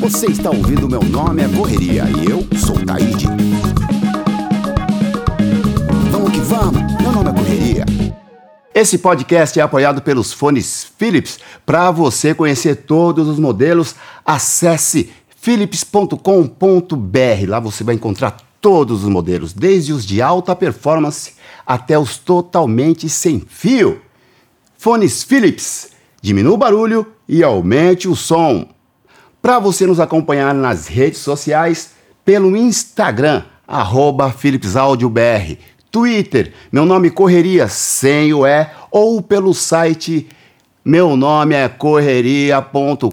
Você está ouvindo Meu Nome é Correria e eu sou Taíde. Vamos que vamos, meu nome é Correria. Esse podcast é apoiado pelos fones Philips. Para você conhecer todos os modelos, acesse philips.com.br. Lá você vai encontrar todos os modelos, desde os de alta performance até os totalmente sem fio. Fones Philips, diminua o barulho e aumente o som para você nos acompanhar nas redes sociais, pelo Instagram, arroba PhilipsAudioBR, Twitter, meu nome Correria, sem o E, ou pelo site meu nome é correria.com.br,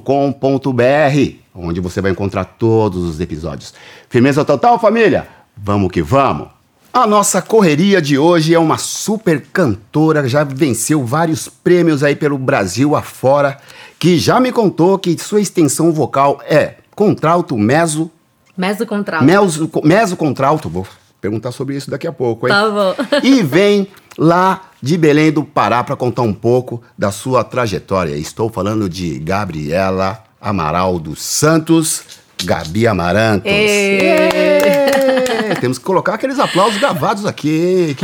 onde você vai encontrar todos os episódios. Firmeza total, família? Vamos que vamos! A nossa correria de hoje é uma super cantora, já venceu vários prêmios aí pelo Brasil afora que já me contou que sua extensão vocal é contralto, meso. Meso contralto. Meso, meso contralto, vou perguntar sobre isso daqui a pouco, hein? Tá bom. E vem lá de Belém do Pará para contar um pouco da sua trajetória. Estou falando de Gabriela Amaral dos Santos, Gabi Amarantos. Temos que colocar aqueles aplausos gravados aqui.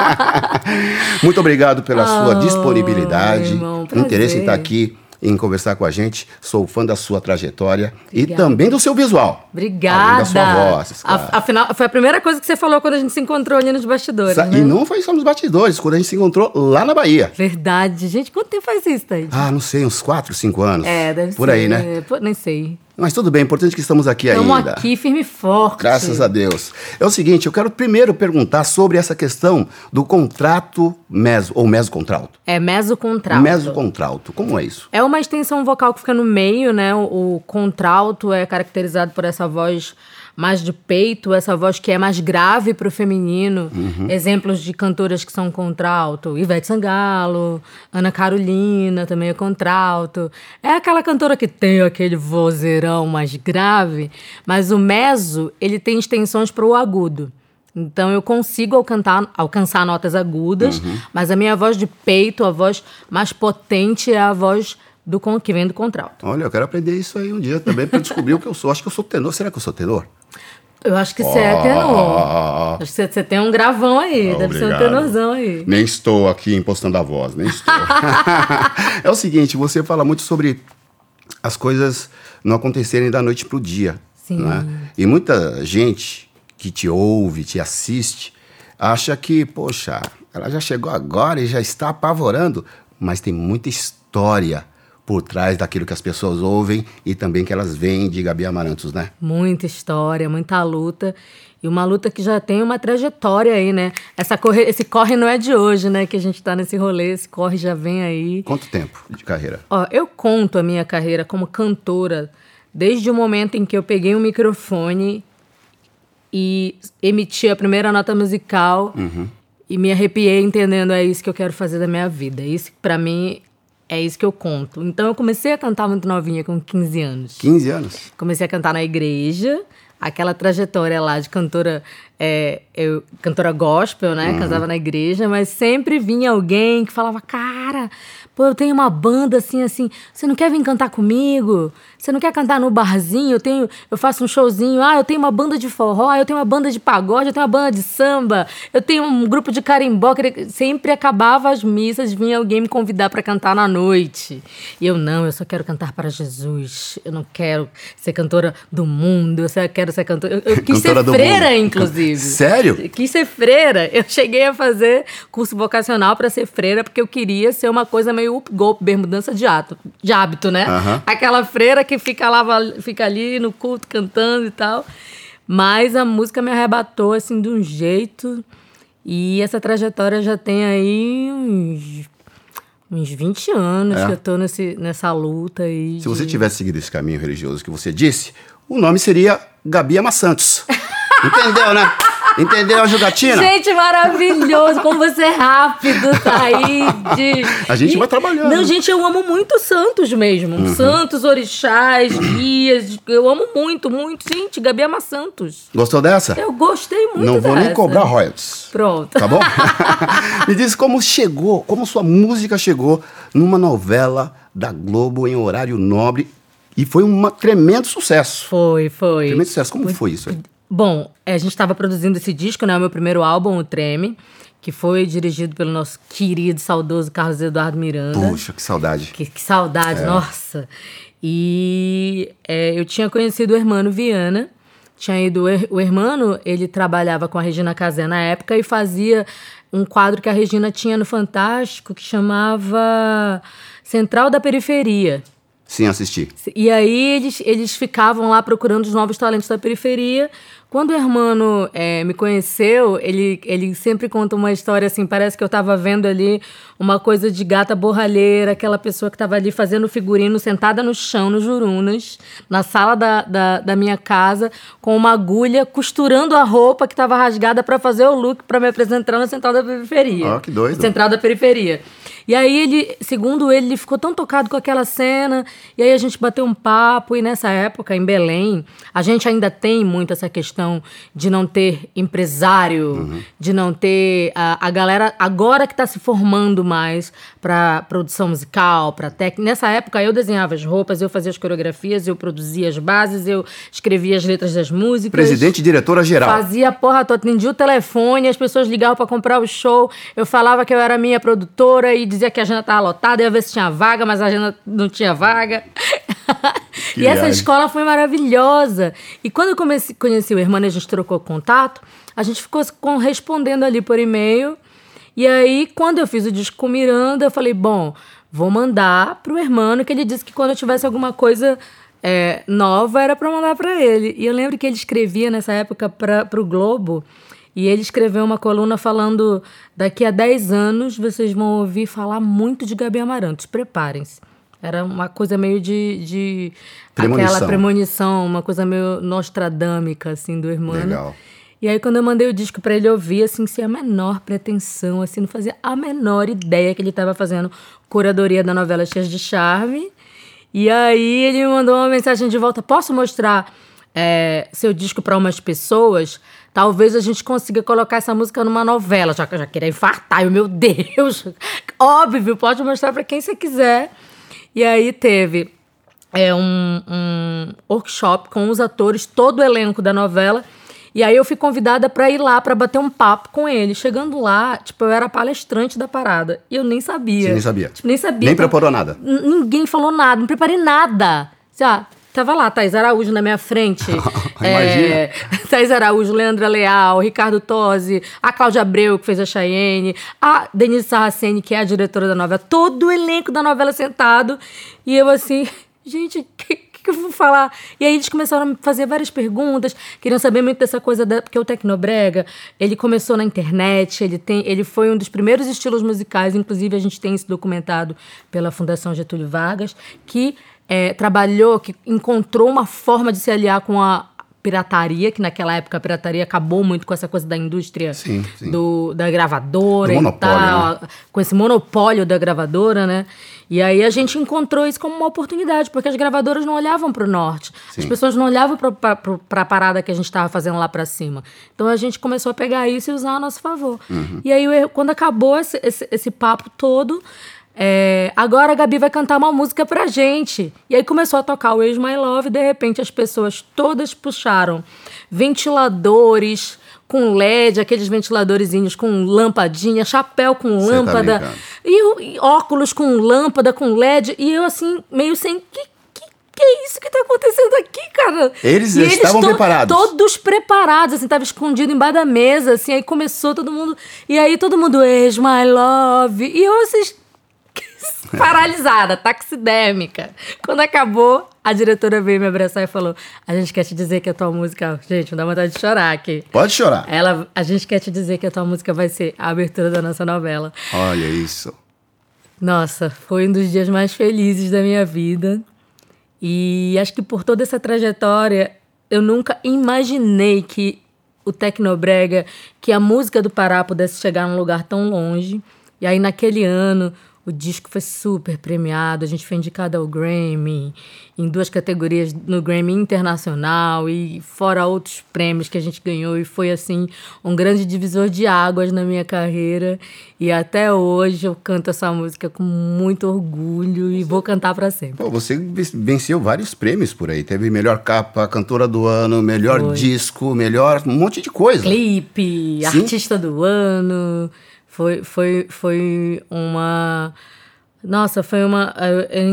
Muito obrigado pela oh, sua disponibilidade, irmão, interesse em estar aqui em conversar com a gente. Sou fã da sua trajetória Obrigada. e também do seu visual. Obrigada. Além da sua voz. Claro. Afinal, foi a primeira coisa que você falou quando a gente se encontrou ali nos bastidores. Sa né? E não foi só nos bastidores, quando a gente se encontrou lá na Bahia. Verdade. Gente, quanto tempo faz isso, Thaís? Ah, não sei, uns 4, 5 anos. É, deve Por ser. aí, né? É, nem sei. Mas tudo bem, importante que estamos aqui Estamos ainda. Estamos aqui firme e forte. Graças a Deus. É o seguinte, eu quero primeiro perguntar sobre essa questão do contrato meso, ou mesocontralto. É mesocontralto. Mesocontralto, como é isso? É uma extensão vocal que fica no meio, né? O, o contralto é caracterizado por essa voz mais de peito, essa voz que é mais grave para o feminino. Uhum. Exemplos de cantoras que são contralto: Ivete Sangalo, Ana Carolina também é contralto. É aquela cantora que tem aquele vozeirão mais grave, mas o meso ele tem extensões para o agudo. Então eu consigo alcançar, alcançar notas agudas, uhum. mas a minha voz de peito, a voz mais potente é a voz do que vem do contralto. Olha, eu quero aprender isso aí um dia também para descobrir o que eu sou. Acho que eu sou tenor. Será que eu sou tenor? Eu acho que você oh. é tenor. Acho que você tem um gravão aí, oh, deve obrigado. ser um tenorzão aí. Nem estou aqui impostando a voz, nem estou. é o seguinte, você fala muito sobre as coisas não acontecerem da noite para o dia. Sim. Né? E muita gente que te ouve, te assiste, acha que, poxa, ela já chegou agora e já está apavorando, mas tem muita história por trás daquilo que as pessoas ouvem e também que elas veem de Gabi Amarantos, né? Muita história, muita luta. E uma luta que já tem uma trajetória aí, né? Essa corre, esse corre não é de hoje, né? Que a gente tá nesse rolê, esse corre já vem aí. Quanto tempo de carreira? Ó, eu conto a minha carreira como cantora desde o momento em que eu peguei um microfone e emiti a primeira nota musical uhum. e me arrepiei entendendo é isso que eu quero fazer da minha vida. Isso para mim é isso que eu conto. Então eu comecei a cantar muito novinha, com 15 anos. 15 anos? Comecei a cantar na igreja, aquela trajetória lá de cantora, é, eu, cantora gospel, né? Uhum. Cantava na igreja, mas sempre vinha alguém que falava, cara, pô, eu tenho uma banda assim, assim, você não quer vir cantar comigo? Você não quer cantar no barzinho? Eu tenho, eu faço um showzinho. Ah, eu tenho uma banda de forró, eu tenho uma banda de pagode, eu tenho uma banda de samba, eu tenho um grupo de carimbó. Sempre acabava as missas, vinha alguém me convidar para cantar na noite. E eu não, eu só quero cantar para Jesus. Eu não quero ser cantora do mundo, eu só quero ser cantora. Eu, eu quis ser freira, inclusive. Sério? Eu quis ser freira. Eu cheguei a fazer curso vocacional para ser freira porque eu queria ser uma coisa meio up-golpe, bermudança de, ato, de hábito, né? Uhum. Aquela freira que que fica lá, fica ali no culto cantando e tal. Mas a música me arrebatou assim de um jeito. E essa trajetória já tem aí uns, uns 20 anos é. que eu tô nesse, nessa luta aí. Se de... você tivesse seguido esse caminho religioso que você disse, o nome seria Gabi Ama Santos. Entendeu, né? Entendeu a jogatina? Gente, maravilhoso! Como você é rápido, Taíde! A gente vai trabalhando. Não, gente, eu amo muito Santos mesmo. Uhum. Santos, orixás, guias. Eu amo muito, muito. Gente, Gabi ama Santos. Gostou dessa? Eu gostei muito Não vou nem dessa. cobrar royalties. Pronto. Tá bom? Me diz como chegou, como sua música chegou numa novela da Globo em horário nobre e foi um tremendo sucesso. Foi, foi. Tremendo sucesso. Como foi isso aí? Bom, a gente estava produzindo esse disco, né? O meu primeiro álbum, o Treme, que foi dirigido pelo nosso querido, saudoso Carlos Eduardo Miranda. Puxa, que saudade. Que, que saudade, nossa. E é, eu tinha conhecido o Hermano Viana. Tinha ido. O Hermano, ele trabalhava com a Regina Casé na época e fazia um quadro que a Regina tinha no Fantástico que chamava Central da Periferia. Sim, assisti. E aí eles, eles ficavam lá procurando os novos talentos da periferia. Quando o Hermano é, me conheceu, ele, ele sempre conta uma história assim, parece que eu estava vendo ali uma coisa de gata borralheira, aquela pessoa que estava ali fazendo figurino sentada no chão, no Jurunas, na sala da, da, da minha casa, com uma agulha, costurando a roupa que estava rasgada para fazer o look para me apresentar na Central da Periferia. Ó, que doido. Central da Periferia. E aí ele, segundo ele, ele ficou tão tocado com aquela cena, e aí a gente bateu um papo, e nessa época, em Belém, a gente ainda tem muito essa questão de não ter empresário, Uhum. de não ter a, a galera agora que está se formando mais para produção musical, para técnica. Nessa época eu desenhava as roupas, eu fazia as coreografias, eu produzia as bases, eu escrevia as letras das músicas. Presidente e diretora geral. Fazia a porra toda, atendia o telefone, as pessoas ligavam pra comprar o show. Eu falava que eu era minha produtora e dizia que a agenda tava lotada, eu ia ver se tinha vaga, mas a agenda não tinha vaga. E essa viagem. escola foi maravilhosa. E quando eu comecei, conheci o irmão e a gente trocou contato, a gente ficou respondendo ali por e-mail. E aí, quando eu fiz o disco com o Miranda, eu falei, bom, vou mandar pro Hermano, que ele disse que quando eu tivesse alguma coisa é, nova, era pra mandar pra ele. E eu lembro que ele escrevia nessa época para pro Globo, e ele escreveu uma coluna falando, daqui a 10 anos vocês vão ouvir falar muito de Gabi Amarantos, preparem-se. Era uma coisa meio de... de Premonição. Aquela premonição, uma coisa meio nostradâmica, assim, do Hermano. Legal. E aí, quando eu mandei o disco pra ele ouvir, assim, sem a menor pretensão, assim, não fazia a menor ideia que ele tava fazendo curadoria da novela Cheias de Charme. E aí, ele me mandou uma mensagem de volta: Posso mostrar é, seu disco pra umas pessoas? Talvez a gente consiga colocar essa música numa novela, já que eu já queria infartar. Eu, meu Deus! Óbvio, pode mostrar pra quem você quiser. E aí teve é, um, um workshop com os atores, todo o elenco da novela. E aí eu fui convidada pra ir lá pra bater um papo com ele. Chegando lá, tipo, eu era palestrante da parada. E eu nem sabia. Você nem sabia? Tipo, nem sabia. Nem Então, preparou nada. Ninguém falou nada, não preparei nada. Já, tava lá, Thais Araújo na minha frente. é, Thais Araújo, Leandra Leal, Ricardo Tosi, a Cláudia Abreu, que fez a Cheyenne, a Denise Sarraceni, que é a diretora da novela, todo o elenco da novela sentado. E eu assim, gente, o que, que eu vou falar? E aí eles começaram a fazer várias perguntas, queriam saber muito dessa coisa, da, porque o Tecnobrega, ele começou na internet, ele, tem, ele foi um dos primeiros estilos musicais, inclusive a gente tem isso documentado pela Fundação Getúlio Vargas, que é, trabalhou, que encontrou uma forma de se aliar com a pirataria, que naquela época a pirataria acabou muito com essa coisa da indústria Sim, sim. Do, da gravadora Do e monopólio, tal, né? com esse monopólio da gravadora, né? E aí a gente encontrou isso como uma oportunidade, porque as gravadoras não olhavam para o norte, as Sim. pessoas não olhavam para a parada que a gente estava fazendo lá para cima. Então a gente começou a pegar isso e usar a nosso favor. Uhum. E aí quando acabou esse, esse, esse papo todo, é, agora a Gabi vai cantar uma música pra gente. E aí começou a tocar o Ex My Love, e de repente as pessoas todas puxaram ventiladores com LED, aqueles ventiladorzinhos com lampadinha, chapéu com Cê tá lâmpada, brincando. e, e óculos com lâmpada, com LED, e eu assim, meio sem. Que, que, que é isso que tá acontecendo aqui, cara? Eles E estavam to- preparados. Todos preparados, assim, tava escondido embaixo da mesa, assim, aí começou todo mundo. E aí todo mundo, ex my love. E eu assim. Paralisada, taxidérmica. Quando acabou, a diretora veio me abraçar e falou: A gente quer te dizer que a tua música. Gente, me dá vontade de chorar aqui. Pode chorar. Ela, a gente quer te dizer que a tua música vai ser a abertura da nossa novela. Olha isso. Nossa, foi um dos dias mais felizes da minha vida. E acho que por toda essa trajetória, eu nunca imaginei que o Tecnobrega, que a música do Pará pudesse chegar num lugar tão longe. E aí, naquele ano, o disco foi super premiado, a gente foi indicado ao Grammy, em duas categorias no Grammy Internacional e fora outros prêmios que a gente ganhou. E foi, assim, um grande divisor de águas na minha carreira. E até hoje eu canto essa música com muito orgulho e vou cantar para sempre. Pô, você venceu vários prêmios por aí. Teve melhor capa, cantora do ano, melhor foi. disco, melhor um monte de coisa. Clipe, Sim? artista do ano. Foi, foi, foi uma. Nossa, foi uma.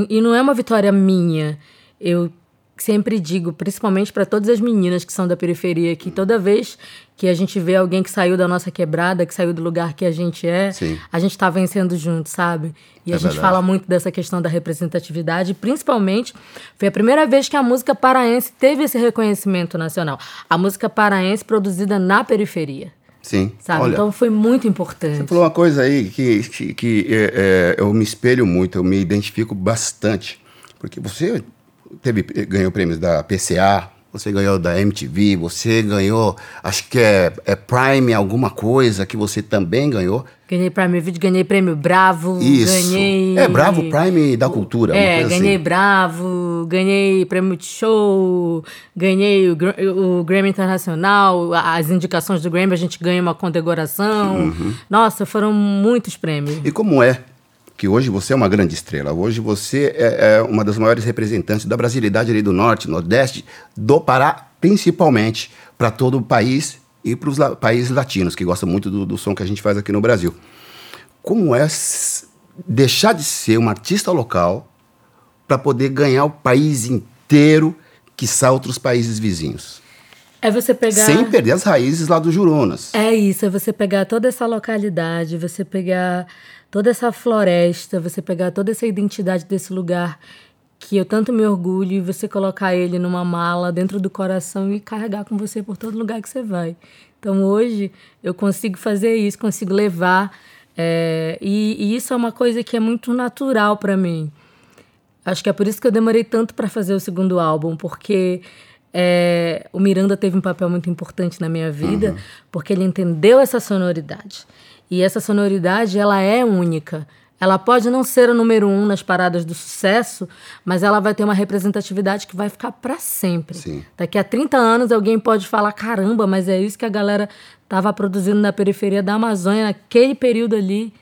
E não é uma vitória minha. Eu sempre digo, principalmente para todas as meninas que são da periferia, que toda vez que a gente vê alguém que saiu da nossa quebrada, que saiu do lugar que a gente é, Sim. a gente está vencendo junto, sabe? E é a gente verdade. fala muito dessa questão da representatividade, principalmente foi a primeira vez que a música paraense teve esse reconhecimento nacional. A música paraense produzida na periferia. Sim. Sabe? Olha, então foi muito importante. Você falou uma coisa aí que, que, que é, é, eu me espelho muito, eu me identifico bastante. Porque você teve, ganhou prêmios da PCA, você ganhou da MTV, você ganhou, acho que é, é Prime alguma coisa que você também ganhou. Ganhei Prime Video, ganhei prêmio Bravo, Isso. ganhei... É, Bravo Prime da Cultura, É, ganhei assim. Bravo, ganhei prêmio de show, ganhei o, o, Grammy Internacional, as indicações do Grammy, a gente ganha uma condecoração. Uhum. Nossa, foram muitos prêmios. E como é que hoje você é uma grande estrela. Hoje você é, é uma das maiores representantes da brasilidade ali do norte, nordeste, do Pará, principalmente para todo o país e para os la países latinos, que gostam muito do, do som que a gente faz aqui no Brasil. Como é deixar de ser um artista local para poder ganhar o país inteiro, que são outros países vizinhos? É você pegar. Sem perder as raízes lá do Jurunas. É isso, é você pegar toda essa localidade, você pegar toda essa floresta, você pegar toda essa identidade desse lugar que eu tanto me orgulho e você colocar ele numa mala dentro do coração e carregar com você por todo lugar que você vai. Então hoje eu consigo fazer isso, consigo levar é, e, e, isso é uma coisa que é muito natural para mim. Acho que é por isso que eu demorei tanto para fazer o segundo álbum, porque é, o Miranda teve um papel muito importante na minha vida, uhum. porque ele entendeu essa sonoridade. E essa sonoridade, ela é única. Ela pode não ser o número um nas paradas do sucesso, mas ela vai ter uma representatividade que vai ficar para sempre. Sim. Daqui a 30 anos alguém pode falar: caramba, mas é isso que a galera estava produzindo na periferia da Amazônia naquele período ali.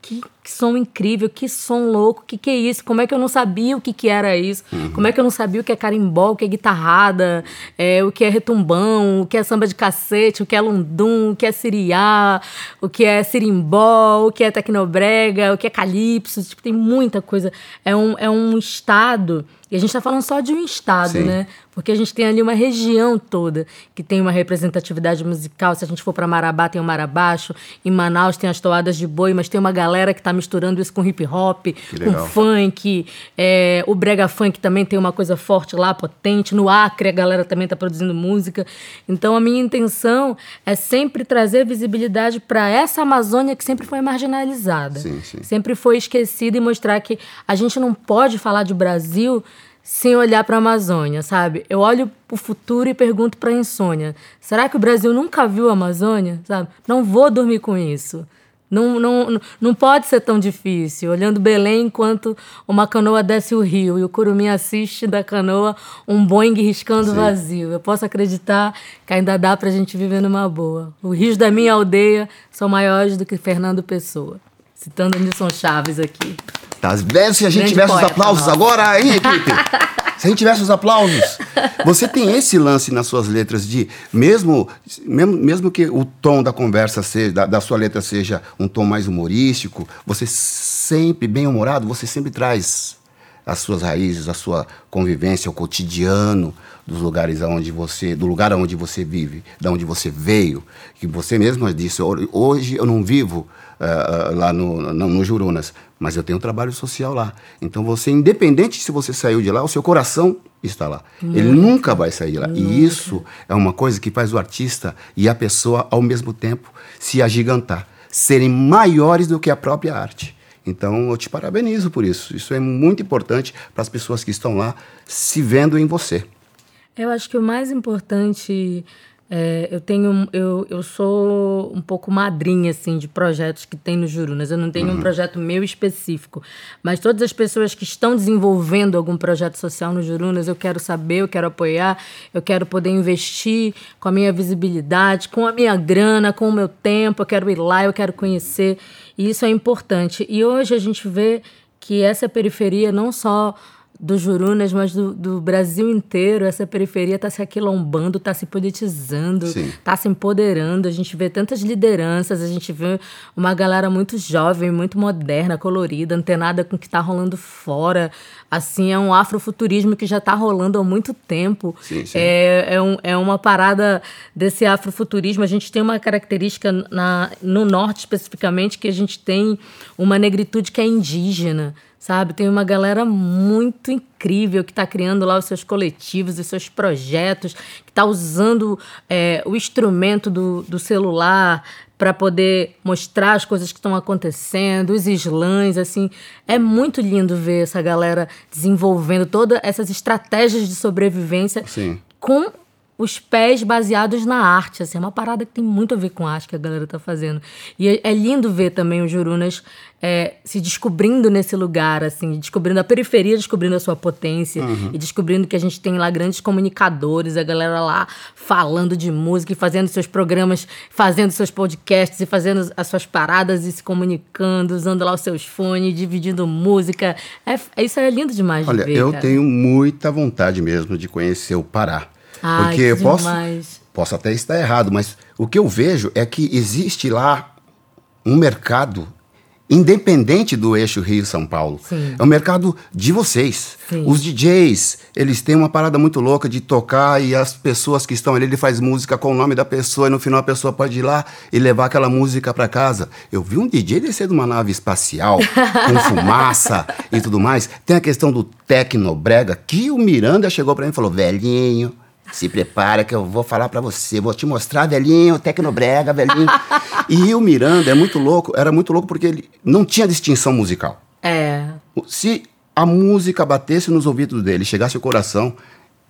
Que, que, som incrível, que som louco, que que é isso? Como é que eu não sabia o que que era isso? Uhum. Como é que eu não sabia o que é carimbó, o que é guitarrada, é, o que é retumbão, o que é samba de cacete, o que é lundum, o que é siriá, o que é sirimbó, o que é tecnobrega, o que é calypso, tipo, tem muita coisa. É um, é um estado e a gente está falando só de um estado, Sim. né? Porque a gente tem ali uma região toda que tem uma representatividade musical. Se a gente for para Marabá, tem o Marabaixo. Em Manaus tem as toadas de boi, mas tem uma galera que está misturando isso com hip hop, com funk. É, o brega funk também tem uma coisa forte lá, potente. No Acre a galera também está produzindo música. Então a minha intenção é sempre trazer visibilidade para essa Amazônia que sempre foi marginalizada. Sim, sim. Sempre foi esquecida e mostrar que a gente não pode falar de Brasil sem olhar para a Amazônia, sabe? Eu olho para o futuro e pergunto para a insônia: será que o Brasil nunca viu a Amazônia? Sabe? Não vou dormir com isso. Não, não, não pode ser tão difícil. Olhando Belém enquanto uma canoa desce o rio e o curumim assiste da canoa um Boeing riscando Sim. vazio. Eu posso acreditar que ainda dá para a gente viver numa boa. Os rios da minha aldeia são maiores do que Fernando Pessoa. Citando Nilson Chaves aqui. Tá se a gente Grande tivesse os aplausos nossa. agora, hein, equipe? se a gente tivesse os aplausos. Você tem esse lance nas suas letras de, mesmo, mesmo, mesmo que o tom da conversa seja, da, da sua letra seja um tom mais humorístico, você sempre, bem humorado, você sempre traz as suas raízes, a sua convivência, o cotidiano dos lugares aonde você, do lugar aonde você vive, da onde você veio, que você mesmo disse, hoje eu não vivo uh, lá no, no, no, Jurunas, mas eu tenho um trabalho social lá. Então você, independente se você saiu de lá, o seu coração está lá. Ele nunca vai sair lá. Nunca. E isso é uma coisa que faz o artista e a pessoa, ao mesmo tempo, se agigantar, serem maiores do que a própria arte. Então eu te parabenizo por isso. Isso é muito importante para as pessoas que estão lá se vendo em você. Eu acho que o mais importante É, eu tenho, eu, eu sou um pouco madrinha assim de projetos que tem no Jurunas. Eu não tenho uhum. um projeto meu específico, mas todas as pessoas que estão desenvolvendo algum projeto social no Jurunas, eu quero saber, eu quero apoiar, eu quero poder investir com a minha visibilidade, com a minha grana, com o meu tempo. Eu quero ir lá, eu quero conhecer. E isso é importante. E hoje a gente vê que essa periferia não só do Jurunas, mas do, do, Brasil inteiro, essa periferia está se aquilombando, está se politizando, está se empoderando. A gente vê tantas lideranças, a gente vê uma galera muito jovem, muito moderna, colorida, antenada com o que está rolando fora. Assim, é um afrofuturismo que já está rolando há muito tempo. Sim, sim. É, é, um, é uma parada desse afrofuturismo. A gente tem uma característica na, no norte, especificamente, que a gente tem uma negritude que é indígena sabe? Tem uma galera muito incrível que está criando lá os seus coletivos, os seus projetos, que está usando é, o instrumento do, do celular para poder mostrar as coisas que estão acontecendo, os slams, assim. É muito lindo ver essa galera desenvolvendo todas essas estratégias de sobrevivência Sim. com os pés baseados na arte. Assim, é uma parada que tem muito a ver com a arte que a galera tá fazendo. E é, é lindo ver também os Jurunas é, se descobrindo nesse lugar, assim, descobrindo a periferia, descobrindo a sua potência uhum. e descobrindo que a gente tem lá grandes comunicadores, a galera lá falando de música e fazendo seus programas, fazendo seus podcasts e fazendo as suas paradas e se comunicando, usando lá os seus fones, dividindo música. É, isso é lindo demais Olha, de ver, eu cara. tenho muita vontade mesmo de conhecer o Pará. Ai, porque eu posso, demais. posso até estar errado, mas o que eu vejo é que existe lá um mercado independente do eixo Rio-São Paulo. Sim. É o mercado de vocês. Sim. Os DJs, eles têm uma parada muito louca de tocar e as pessoas que estão ali, ele faz música com o nome da pessoa e no final a pessoa pode ir lá e levar aquela música para casa. Eu vi um DJ descer de uma nave espacial com fumaça e tudo mais. Tem a questão do tecnobrega que o Miranda chegou para mim e falou: "Velhinho, se prepara que eu vou falar para você, vou te mostrar, velhinho, tecnobrega, velhinho. e o Miranda é muito louco, era muito louco porque ele não tinha distinção musical. É. Se a música batesse nos ouvidos dele, chegasse ao coração,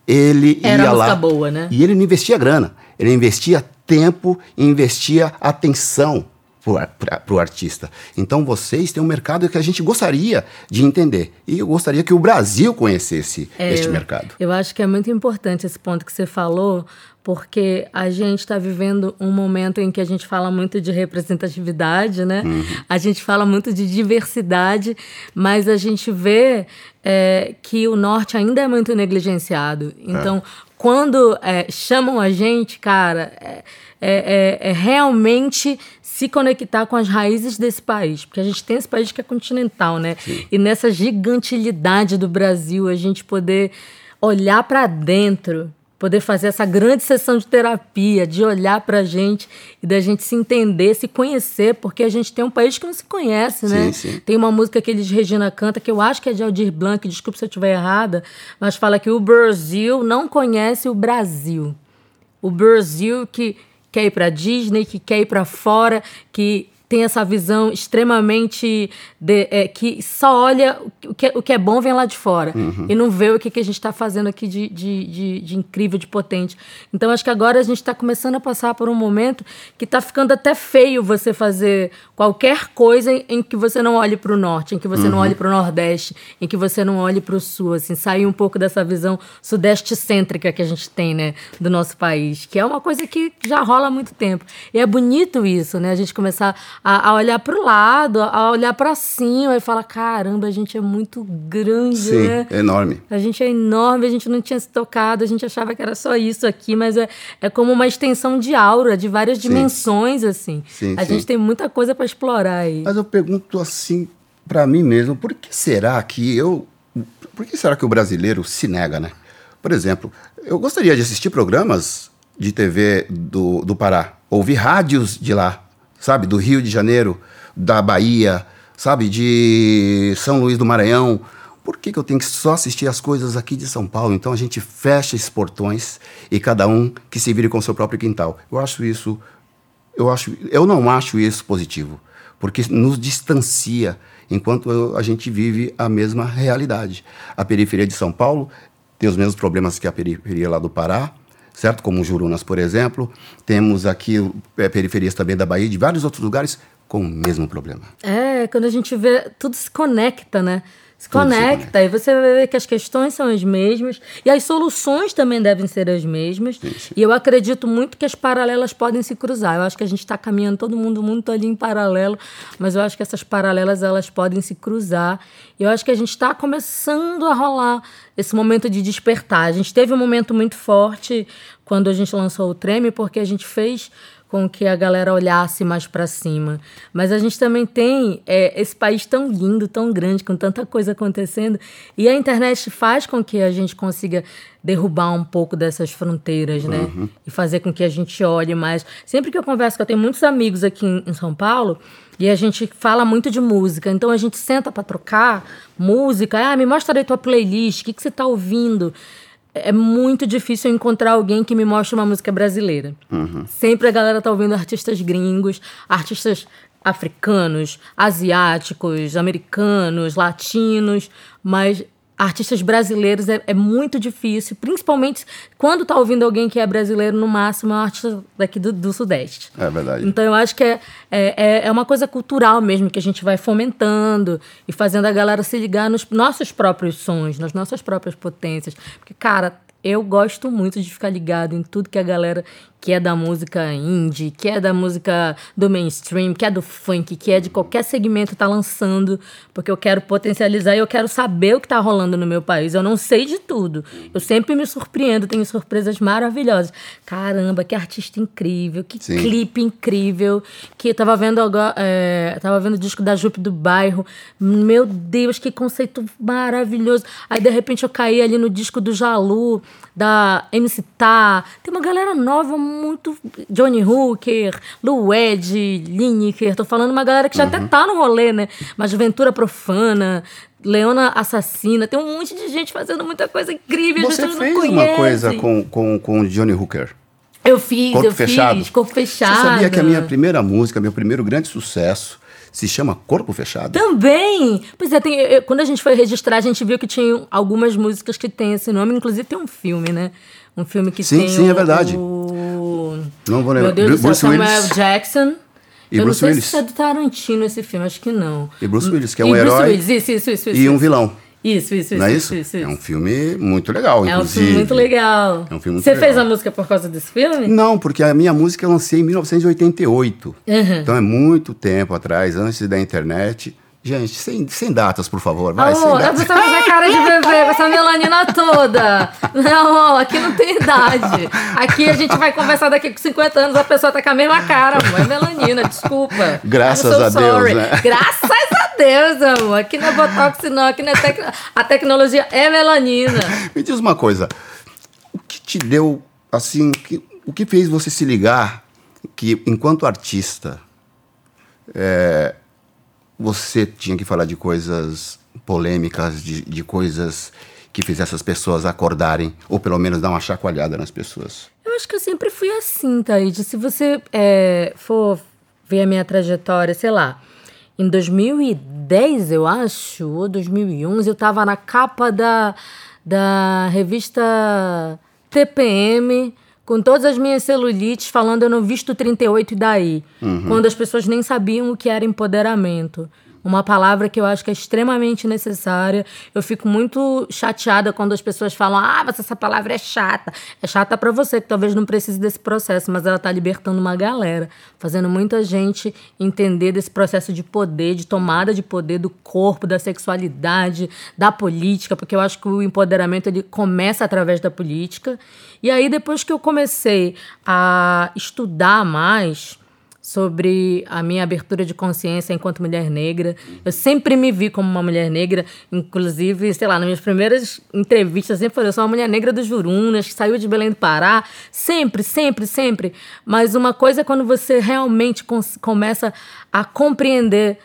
ele Era ia lá. boa, né? E ele não investia grana, ele investia tempo e investia atenção para o artista. Então vocês têm um mercado que a gente gostaria de entender. E eu gostaria que o Brasil conhecesse É, este mercado. Eu acho que é muito importante esse ponto que você falou, porque a gente está vivendo um momento em que a gente fala muito de representatividade, né? A gente fala muito de diversidade, mas a gente vê é, que o norte ainda é muito negligenciado. Então, quando é, chamam a gente, cara, é, é- é- é realmente se conectar com as raízes desse país, porque a gente tem esse país que é continental, né? E nessa gigantilidade do Brasil, a gente poder olhar para dentro, poder fazer essa grande sessão de terapia, de olhar pra gente e da gente se entender, se conhecer, porque a gente tem um país que não se conhece, né? Sim, sim. Tem uma música que eles Regina canta, que eu acho que é de Aldir Blanc, desculpe se eu estiver errada, mas fala que o Brasil não conhece o Brasil. O Brasil que quer ir para Disney, que quer ir para fora, que tem essa visão extremamente de- é, que só olha o que, o que é bom vem lá de fora e não vê o que, que a gente está fazendo aqui de, de, de, de incrível, de potente. Então acho que agora a gente está começando a passar por um momento que está ficando até feio você fazer qualquer coisa em, em que você não olhe para o norte, em que você não olhe para o nordeste, em que você não olhe para o sul, assim, sair um pouco dessa visão sudeste cêntrica que a gente tem, né, do nosso país, que é uma coisa que já rola há muito tempo. E é bonito isso, né, a gente começar a, a olhar para o lado, a olhar para cima e falar, caramba, a gente é muito grande, Sim, né? é enorme. A gente é enorme, a gente não tinha se tocado, a gente achava que era só isso aqui, mas é, é como uma extensão de aura, de várias dimensões, assim. Sim, a sim. gente tem muita coisa para explorar aí. Mas eu pergunto assim para mim mesmo, por que será que eu, por que será que o brasileiro se nega, né? Por exemplo, eu gostaria de assistir programas de TV do, do Pará, ouvir rádios de lá, sabe, do Rio de Janeiro, da Bahia, sabe, de São Luís do Maranhão. Por que, que eu tenho que só assistir as coisas aqui de São Paulo? Então a gente fecha esses portões e cada um que se vire com seu próprio quintal. Eu acho isso eu, acho, eu não acho isso positivo, porque nos distancia enquanto a gente vive a mesma realidade. A periferia de São Paulo tem os mesmos problemas que a periferia lá do Pará, certo? Como Jurunas, por exemplo. Temos aqui é, periferias também da Bahia, de vários outros lugares com o mesmo problema. É, quando a gente vê, tudo se conecta, né? Se conecta, e você vai ver que as questões são as mesmas e as soluções também devem ser as mesmas. Sim. E eu acredito muito que as paralelas podem se cruzar. Eu acho que a gente está caminhando todo mundo muito ali em paralelo, mas eu acho que essas paralelas elas podem se cruzar. E eu acho que a gente está começando a rolar esse momento de despertar. A gente teve um momento muito forte quando a gente lançou o Treme, porque a gente fez com que a galera olhasse mais para cima. Mas a gente também tem é, esse país tão lindo, tão grande, com tanta coisa acontecendo, e a internet faz com que a gente consiga derrubar um pouco dessas fronteiras, né? Uhum. E fazer com que a gente olhe mais. Sempre que eu converso, que eu tenho muitos amigos aqui em, em São Paulo, e a gente fala muito de música, então a gente senta para trocar música. Ah, me mostra aí tua playlist, o que, que você está ouvindo? É muito difícil encontrar alguém que me mostre uma música brasileira. Uhum. Sempre a galera tá ouvindo artistas gringos, artistas africanos, asiáticos, americanos, latinos, mas artistas brasileiros é, é, muito difícil, principalmente quando tá ouvindo alguém que é brasileiro, no máximo é um artista daqui do, do Sudeste. É verdade. Então eu acho que é, é, é uma coisa cultural mesmo, que a gente vai fomentando e fazendo a galera se ligar nos nossos próprios sons, nas nossas próprias potências. Porque, cara, eu gosto muito de ficar ligado em tudo que a galera que é da música indie, que é da música do mainstream, que é do funk, que é de qualquer segmento tá lançando, porque eu quero potencializar e eu quero saber o que tá rolando no meu país. Eu não sei de tudo. Eu sempre me surpreendo, tenho surpresas maravilhosas. Caramba, que artista incrível, que Sim. clipe incrível, que eu tava vendo agora, é, tava vendo o disco da Jupe do Bairro. Meu Deus, que conceito maravilhoso. Aí de repente eu caí ali no disco do Jalu, da MC Tá. Tem uma galera nova muito. Johnny Hooker, Lou Ed, Lineker. Tô falando uma galera que já uhum. até tá no rolê, né? Uma Juventura Profana. Leona Assassina, tem um monte de gente fazendo muita coisa incrível. Você fez uma coisa com, com, com Johnny Hooker? Eu fiz, corpo eu fechado. fiz, corpo fechado. Você sabia que a minha primeira música, meu primeiro grande sucesso, se chama Corpo Fechado? Também! Pois é, tem, eu, quando a gente foi registrar, a gente viu que tinha algumas músicas que tem esse nome, inclusive tem um filme, né? Um filme que sim, tem. Sim, sim, é verdade. O... Não vou lembrar. Meu Deus do céu, Samuel Jackson. E eu Bruce não sei Willis. se é do Tarantino esse filme, acho que não. E Bruce Willis, que é um e herói. Bruce Willis, isso, isso, isso, e um vilão. Isso, isso, Não é isso? isso, isso, É um filme muito legal, inclusive. É um filme muito legal. É um filme muito Você legal. fez a música por causa desse filme? Não, porque a minha música eu lancei em 1988. Uhum. Então é muito tempo atrás, antes da internet. Gente, sem, sem datas, por favor. Vai, Amor, sem você tá cara de bebê com essa melanina toda. Não, aqui não tem idade. Aqui a gente vai conversar daqui com 50 anos, a pessoa tá com a mesma cara, amor. É melanina, desculpa. Graças a sorry. Deus, né? Graças a Deus, amor. Aqui não é Botox, não. Aqui não é tec... A tecnologia é melanina. Me diz uma coisa. O que te deu, assim, que, o que fez você se ligar que, enquanto artista, é, você tinha que falar de coisas polêmicas, de, de coisas que fizessem as pessoas acordarem, ou pelo menos dar uma chacoalhada nas pessoas? Eu acho que eu sempre fui assim, Thaís. Se você é, for ver a minha trajetória, sei lá, em 2010, eu acho, ou 2011, eu estava na capa da, da revista TPM com todas as minhas celulites falando eu não visto 38 e daí. Uhum. Quando as pessoas nem sabiam o que era empoderamento. Uma palavra que eu acho que é extremamente necessária. Eu fico muito chateada quando as pessoas falam: ah, mas essa palavra é chata. É chata para você, que talvez não precise desse processo, mas ela tá libertando uma galera, fazendo muita gente entender desse processo de poder, de tomada de poder do corpo, da sexualidade, da política, porque eu acho que o empoderamento ele começa através da política. E aí, depois que eu comecei a estudar mais sobre a minha abertura de consciência enquanto mulher negra. Eu sempre me vi como uma mulher negra, inclusive, sei lá, nas minhas primeiras entrevistas, sempre falei, eu sou uma mulher negra dos Jurunas, que saiu de Belém do Pará, sempre, sempre, sempre. Mas uma coisa é quando você realmente começa a compreender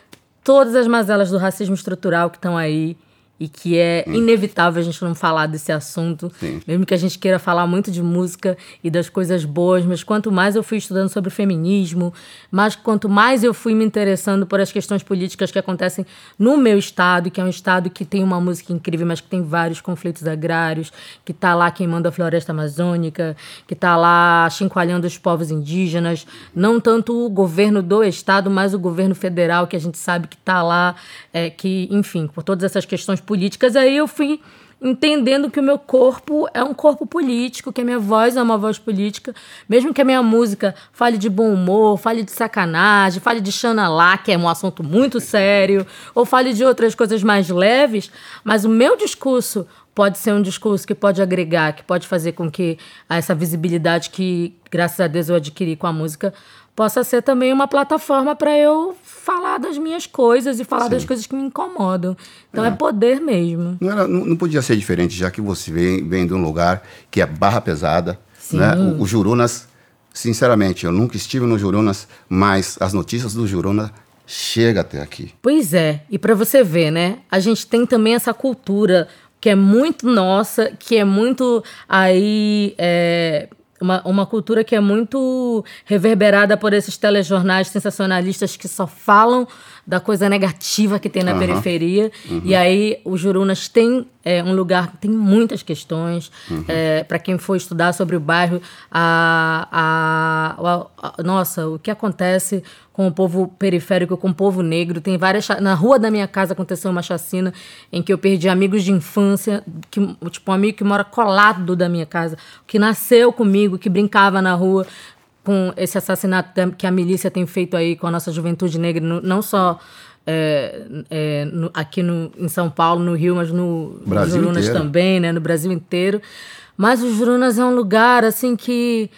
todas as mazelas do racismo estrutural que estão aí e que é hum. inevitável a gente não falar desse assunto, Sim. mesmo que a gente queira falar muito de música e das coisas boas, mas quanto mais eu fui estudando sobre feminismo, mas quanto mais eu fui me interessando por as questões políticas que acontecem no meu estado, que é um estado que tem uma música incrível, mas que tem vários conflitos agrários, que está lá queimando a floresta amazônica, que está lá chincoalhando os povos indígenas, não tanto o governo do estado, mas o governo federal, que a gente sabe que está lá, é, que, enfim, por todas essas questões políticas, aí eu fui entendendo que o meu corpo é um corpo político, que a minha voz é uma voz política, mesmo que a minha música fale de bom humor, fale de sacanagem, fale de Xanalá, que é um assunto muito sério, ou fale de outras coisas mais leves, mas o meu discurso pode ser um discurso que pode agregar, que pode fazer com que essa visibilidade que, graças a Deus, eu adquiri com a música possa ser também uma plataforma para eu falar das minhas coisas e falar Sim. das coisas que me incomodam. Então é, é poder mesmo. Não, era, não, não, podia ser diferente, já que você vem, vem de um lugar que é barra pesada. Sim. Né? O, o Jurunas, sinceramente, eu nunca estive no Jurunas, mas as notícias do Jurunas chega até aqui. Pois é, e para você ver, né? A gente tem também essa cultura que é muito nossa, que é muito aí é, uma, uma cultura que é muito reverberada por esses telejornais sensacionalistas que só falam da coisa negativa que tem na uhum. periferia. Uhum. E aí o Jurunas tem é, um lugar que tem muitas questões. Uhum. É, para quem for estudar sobre o bairro, a, a, a, a, nossa, o que acontece com o povo periférico, com o povo negro. Tem várias. Na rua da minha casa aconteceu uma chacina em que eu perdi amigos de infância, que, tipo, um amigo que mora colado da minha casa, que nasceu comigo, que brincava na rua com esse assassinato que a milícia tem feito aí com a nossa juventude negra, não só é, é, no, aqui no, em São Paulo, no Rio, mas no Brasil Jurunas inteiro. também, né, no Brasil inteiro. Mas o Jurunas é um lugar assim que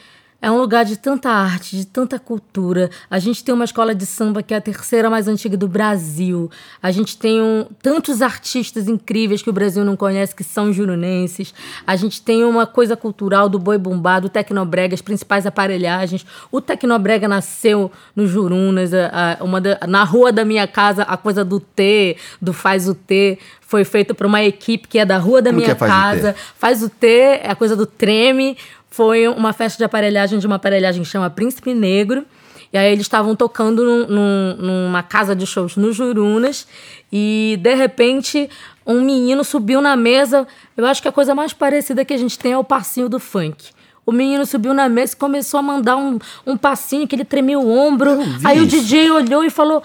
é um lugar de tanta arte, de tanta cultura. A gente tem uma escola de samba que é a terceira mais antiga do Brasil. A gente tem um, tantos artistas incríveis que o Brasil não conhece, que são jurunenses. A gente tem uma coisa cultural do boi bumbado, do tecnobrega, as principais aparelhagens. O tecnobrega nasceu no Jurunas, a, a, uma da, na rua da minha casa, a coisa do T, do faz o T, foi feito por uma equipe que é da rua da Como minha é faz casa. O faz o T, é a coisa do treme foi uma festa de aparelhagem de uma aparelhagem que chama Príncipe Negro. E aí eles estavam tocando num, num, numa casa de shows no Jurunas e de repente um menino subiu na mesa. Eu acho que a coisa mais parecida que a gente tem é o passinho do funk. O menino subiu na mesa e começou a mandar um, um passinho que ele tremia o ombro. Aí o DJ olhou e falou: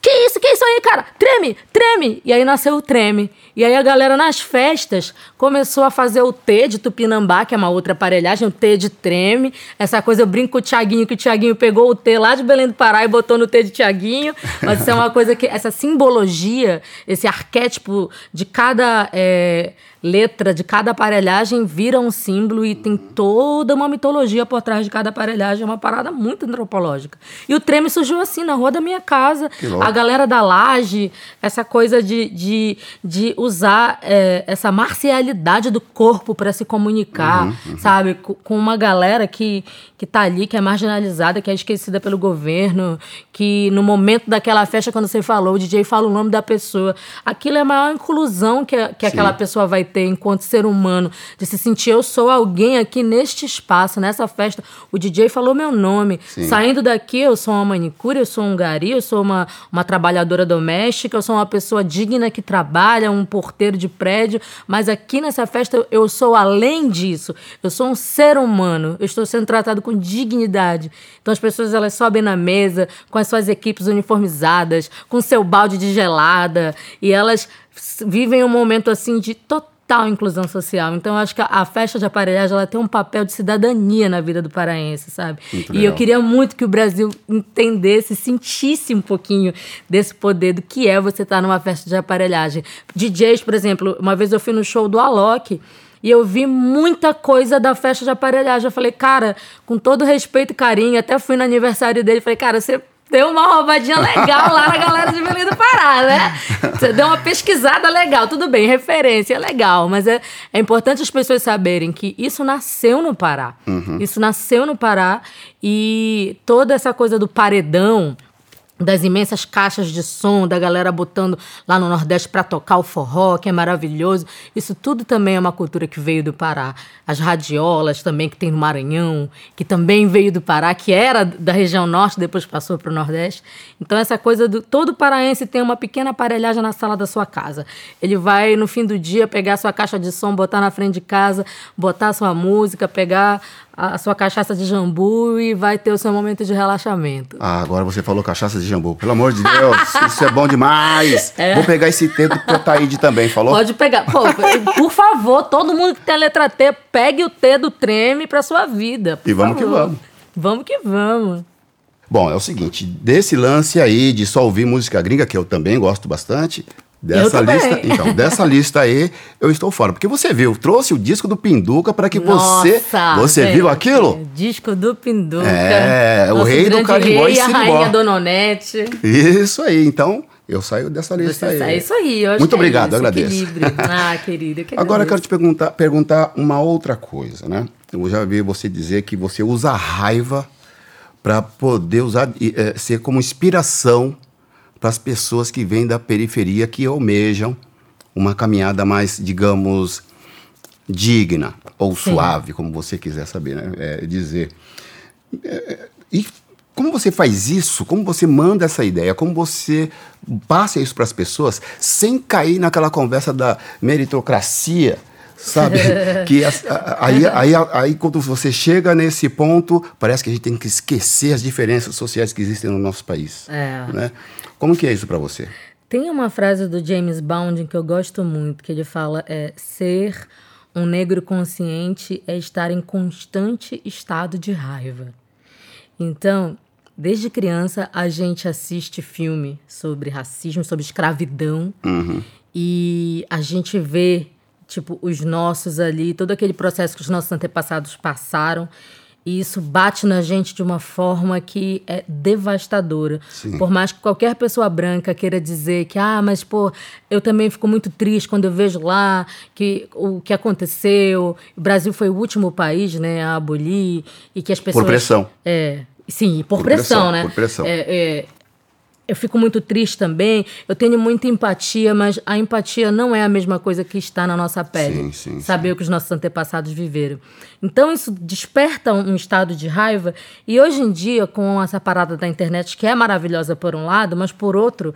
que isso, que isso cara? Treme, treme. E aí nasceu o treme. E aí a galera nas festas começou a fazer o T de Tupinambá, que é uma outra aparelhagem, o T de treme. Essa coisa eu brinco com o Tiaguinho, que o Tiaguinho pegou o T lá de Belém do Pará e botou no T de Tiaguinho. Mas isso é uma coisa que, essa simbologia, esse arquétipo de cada. É, letra de cada aparelhagem vira um símbolo e tem toda uma mitologia por trás de cada aparelhagem, é uma parada muito antropológica. E o treme surgiu assim, na rua da minha casa. A galera da laje, essa coisa de, de, de usar é, essa marcialidade do corpo para se comunicar, uhum, uhum. sabe? Com uma galera que, que tá ali, que é marginalizada, que é esquecida pelo governo, que no momento daquela festa, quando você falou, o DJ fala o nome da pessoa. Aquilo é a maior inclusão que, que aquela pessoa vai ter enquanto ser humano, de se sentir eu sou alguém aqui neste espaço, nessa festa. O DJ falou meu nome. Sim. Saindo daqui, eu sou uma manicure, eu sou um gari, eu sou uma, uma trabalhadora doméstica, eu sou uma pessoa digna que trabalha, um porteiro de prédio, mas aqui nessa festa eu sou além disso. Eu sou um ser humano, eu estou sendo tratado com dignidade. Então as pessoas elas sobem na mesa com as suas equipes uniformizadas, com seu balde de gelada, e elas vivem um momento assim de total total inclusão social. Então, eu acho que a, a, festa de aparelhagem ela tem um papel de cidadania na vida do paraense, sabe? Muito e legal. eu queria muito que o Brasil entendesse, sentisse um pouquinho desse poder do que é você estar numa festa de aparelhagem. DJs, por exemplo, uma vez eu fui no show do Alok. E eu vi muita coisa da festa de aparelhagem. Eu falei, cara, com todo respeito e carinho, até fui no aniversário dele, falei, cara, você deu uma roubadinha legal lá na galera de Belém do Pará, né? Você deu uma pesquisada legal, tudo bem, referência, é legal, mas é, é importante as pessoas saberem que isso nasceu no Pará. Uhum. Isso nasceu no Pará e toda essa coisa do paredão das imensas caixas de som, da galera botando lá no Nordeste para tocar o forró, que é maravilhoso. Isso tudo também é uma cultura que veio do Pará. As radiolas também que tem no Maranhão, que também veio do Pará, que era da região norte, depois passou para o Nordeste. Então essa coisa do todo paraense tem uma pequena aparelhagem na sala da sua casa. Ele vai no fim do dia pegar sua caixa de som, botar na frente de casa, botar sua música, pegar a sua cachaça de jambu e vai ter o seu momento de relaxamento. Ah, agora você falou cachaça de jambu. Pelo amor de Deus, isso é bom demais. É. Vou pegar esse T do Taíde também, falou? Pode pegar. Pô, por favor, todo mundo que tem a letra T, pegue o T do treme pra sua vida. E vamos favor. que vamos. Vamos que vamos. Bom, é o seguinte, desse lance aí de só ouvir música gringa, que eu também gosto bastante, Dessa lista, então, dessa lista aí, eu estou fora. Porque você viu, trouxe o disco do Pinduca para que Nossa, você. Você viu aquilo? Disco do Pinduca. É, o rei do carimbó e a rainha Dononete. Isso aí, então. Eu saio dessa lista você aí. É isso aí, eu Muito é obrigado, isso, agradeço. Ah, querido. Eu que Agora eu quero te perguntar, perguntar uma outra coisa, né? Eu já vi você dizer que você usa a raiva para poder usar, é, ser como inspiração para as pessoas que vêm da periferia que almejam uma caminhada mais, digamos, digna ou Sim. suave, como você quiser saber, né? É, dizer. É, e como você faz isso? Como você manda essa ideia? Como você passa isso para as pessoas sem cair naquela conversa da meritocracia? Sabe? que aí, aí, aí, quando você chega nesse ponto, parece que a gente tem que esquecer as diferenças sociais que existem no nosso país. É. Né? Como que é isso para você? Tem uma frase do James Bond que eu gosto muito, que ele fala é ser um negro consciente é estar em constante estado de raiva. Então, desde criança a gente assiste filme sobre racismo, sobre escravidão uhum. e a gente vê tipo os nossos ali, todo aquele processo que os nossos antepassados passaram e isso bate na gente de uma forma que é devastadora. Sim. Por mais que qualquer pessoa branca queira dizer que, ah, mas pô, eu também fico muito triste quando eu vejo lá que o que aconteceu. O Brasil foi o último país, né, a abolir e que as pessoas. Por pressão. É. Sim, por, por pressão, pressão, né? Por pressão. É, é, eu fico muito triste também. Eu tenho muita empatia, mas a empatia não é a mesma coisa que está na nossa pele. Sim, sim, saber sim. o que os nossos antepassados viveram. Então isso desperta um estado de raiva. E hoje em dia, com essa parada da internet, que é maravilhosa por um lado, mas por outro,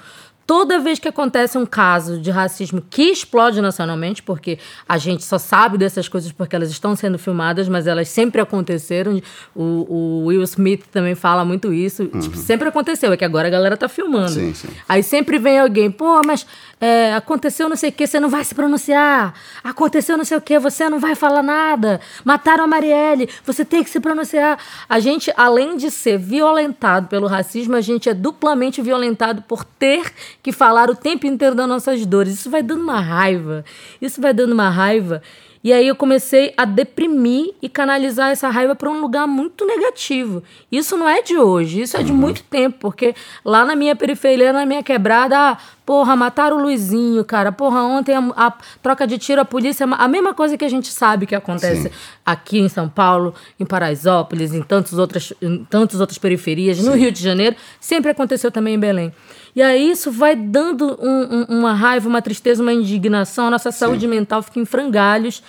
toda vez que acontece um caso de racismo que explode nacionalmente, porque a gente só sabe dessas coisas porque elas estão sendo filmadas, mas elas sempre aconteceram. O, o Will Smith também fala muito isso. Uhum. Tipo, sempre aconteceu, é que agora a galera tá filmando. Sim, sim. Aí sempre vem alguém, pô, mas é, aconteceu não sei o que, você não vai se pronunciar. Aconteceu não sei o que, você não vai falar nada. Mataram a Marielle, você tem que se pronunciar. A gente, além de ser violentado pelo racismo, a gente é duplamente violentado por ter que falar o tempo inteiro das nossas dores. Isso vai dando uma raiva. Isso vai dando uma raiva. E aí eu comecei a deprimir e canalizar essa raiva para um lugar muito negativo. Isso não é de hoje, isso é de uhum. muito tempo, porque lá na minha periferia, na minha quebrada, ah, porra, mataram o Luizinho, cara. Porra, ontem a, a, troca de tiro, a polícia, a mesma coisa que a gente sabe que acontece Sim. aqui em São Paulo, em Paraisópolis, em tantas outras, em tantas outras periferias, Sim. no Rio de Janeiro, sempre aconteceu também em Belém. E aí isso vai dando um, um, uma raiva, uma tristeza, uma indignação, a nossa Sim. saúde mental fica em frangalhos.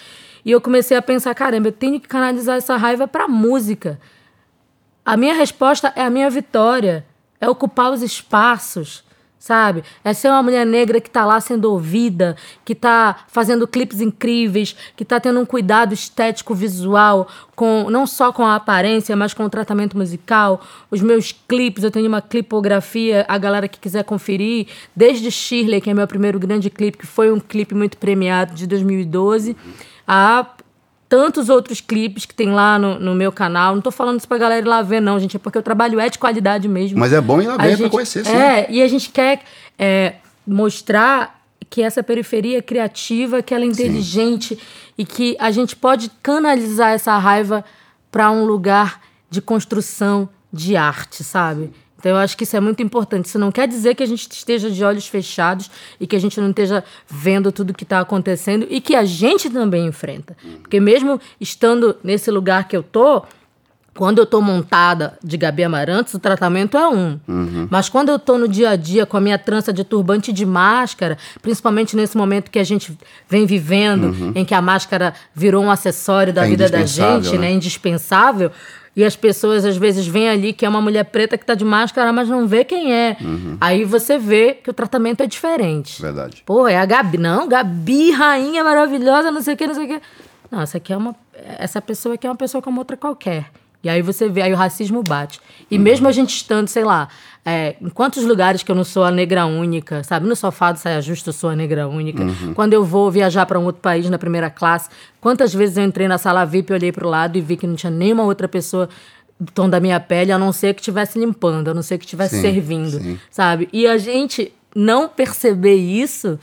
E eu comecei a pensar, caramba, eu tenho que canalizar essa raiva para música. A minha resposta é a minha vitória, é ocupar os espaços sabe? É ser uma mulher negra que está lá sendo ouvida, que está fazendo clipes incríveis, que está tendo um cuidado estético visual, com não só com a aparência, mas com o tratamento musical. Os meus clipes, eu tenho uma clipografia, a galera que quiser conferir, desde Shirley, que é meu primeiro grande clipe, que foi um clipe muito premiado de 2012, a tantos outros clipes que tem lá no, no meu canal. Não tô falando isso pra galera ir lá ver, não, gente. É porque o trabalho é de qualidade mesmo. Mas é bom ir lá ver pra conhecer, sim. É, e a gente quer é, mostrar que essa periferia é criativa, que ela é inteligente sim. e que a gente pode canalizar essa raiva para um lugar de construção de arte, sabe? Então, eu acho que isso é muito importante. Isso não quer dizer que a gente esteja de olhos fechados e que a gente não esteja vendo tudo que está acontecendo e que a gente também enfrenta. Porque mesmo estando nesse lugar que eu tô, Quando eu tô montada de Gabi Amarantos, o tratamento é um. Uhum. Mas quando eu tô no dia a dia com a minha trança de turbante de máscara, principalmente nesse momento que a gente vem vivendo, Uhum. em que a máscara virou um acessório da É vida da gente, né? né? Indispensável. E as pessoas às vezes veem ali que é uma mulher preta que tá de máscara, mas não vê quem é. Uhum. Aí você vê que o tratamento é diferente. Verdade. Pô, é a Gabi. Não, Gabi, rainha maravilhosa, não sei o que, não sei o que. Não, essa aqui é uma. Essa pessoa aqui é uma pessoa como outra qualquer. E aí você vê, aí o racismo bate. E mesmo a gente estando, sei lá, é, em quantos lugares que eu não sou a negra única, sabe? No sofá do saia justa eu sou a negra única. Quando eu vou viajar para um outro país na primeira classe, quantas vezes eu entrei na sala VIP, olhei para o lado e vi que não tinha nenhuma outra pessoa do tom da minha pele, a não ser que estivesse limpando, a não ser que estivesse servindo, sim. sabe? E a gente não perceber isso